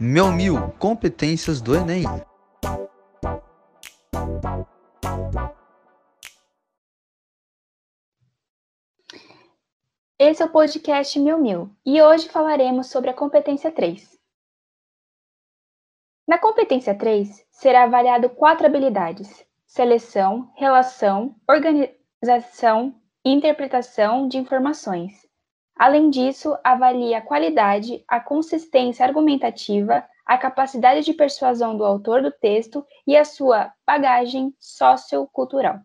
Meu mil competências do Enem. Esse é o podcast Mil Mil e hoje falaremos sobre a competência 3. Na competência 3, será avaliado quatro habilidades: seleção, relação, organização e interpretação de informações. Além disso, avalia a qualidade, a consistência argumentativa, a capacidade de persuasão do autor do texto e a sua bagagem sociocultural.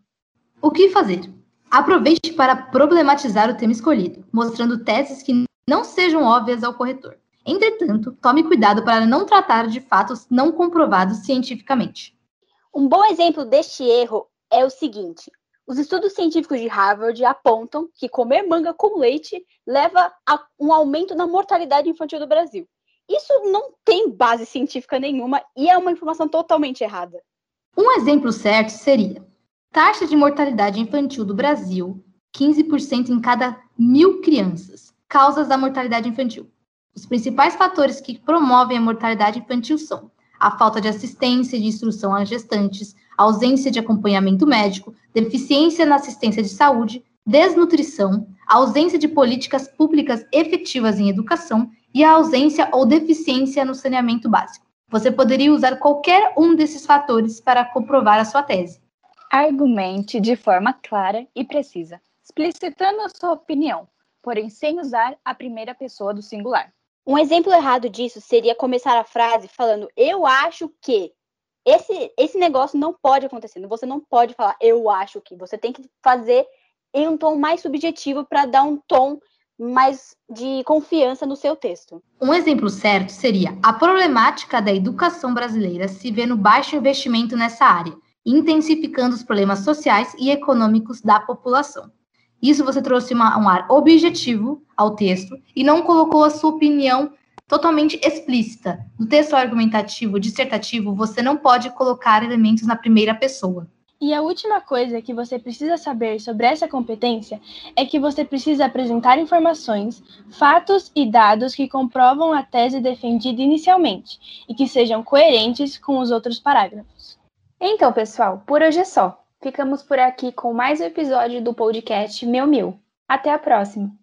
O que fazer? Aproveite para problematizar o tema escolhido, mostrando teses que não sejam óbvias ao corretor. Entretanto, tome cuidado para não tratar de fatos não comprovados cientificamente. Um bom exemplo deste erro é o seguinte: os estudos científicos de Harvard apontam que comer manga com leite leva a um aumento na mortalidade infantil do Brasil. Isso não tem base científica nenhuma e é uma informação totalmente errada. Um exemplo certo seria: taxa de mortalidade infantil do Brasil, 15% em cada mil crianças. Causas da mortalidade infantil. Os principais fatores que promovem a mortalidade infantil são a falta de assistência e de instrução às gestantes, ausência de acompanhamento médico, deficiência na assistência de saúde, desnutrição, ausência de políticas públicas efetivas em educação e a ausência ou deficiência no saneamento básico. Você poderia usar qualquer um desses fatores para comprovar a sua tese. Argumente de forma clara e precisa, explicitando a sua opinião, porém sem usar a primeira pessoa do singular. Um exemplo errado disso seria começar a frase falando eu acho que. Esse, esse negócio não pode acontecer. Você não pode falar eu acho que. Você tem que fazer em um tom mais subjetivo para dar um tom mais de confiança no seu texto. Um exemplo certo seria: a problemática da educação brasileira se vê no baixo investimento nessa área, intensificando os problemas sociais e econômicos da população. Isso você trouxe uma, um ar objetivo ao texto e não colocou a sua opinião totalmente explícita. No texto argumentativo, dissertativo, você não pode colocar elementos na primeira pessoa. E a última coisa que você precisa saber sobre essa competência é que você precisa apresentar informações, fatos e dados que comprovam a tese defendida inicialmente e que sejam coerentes com os outros parágrafos. Então, pessoal, por hoje é só. Ficamos por aqui com mais um episódio do podcast Meu Mil. Até a próxima!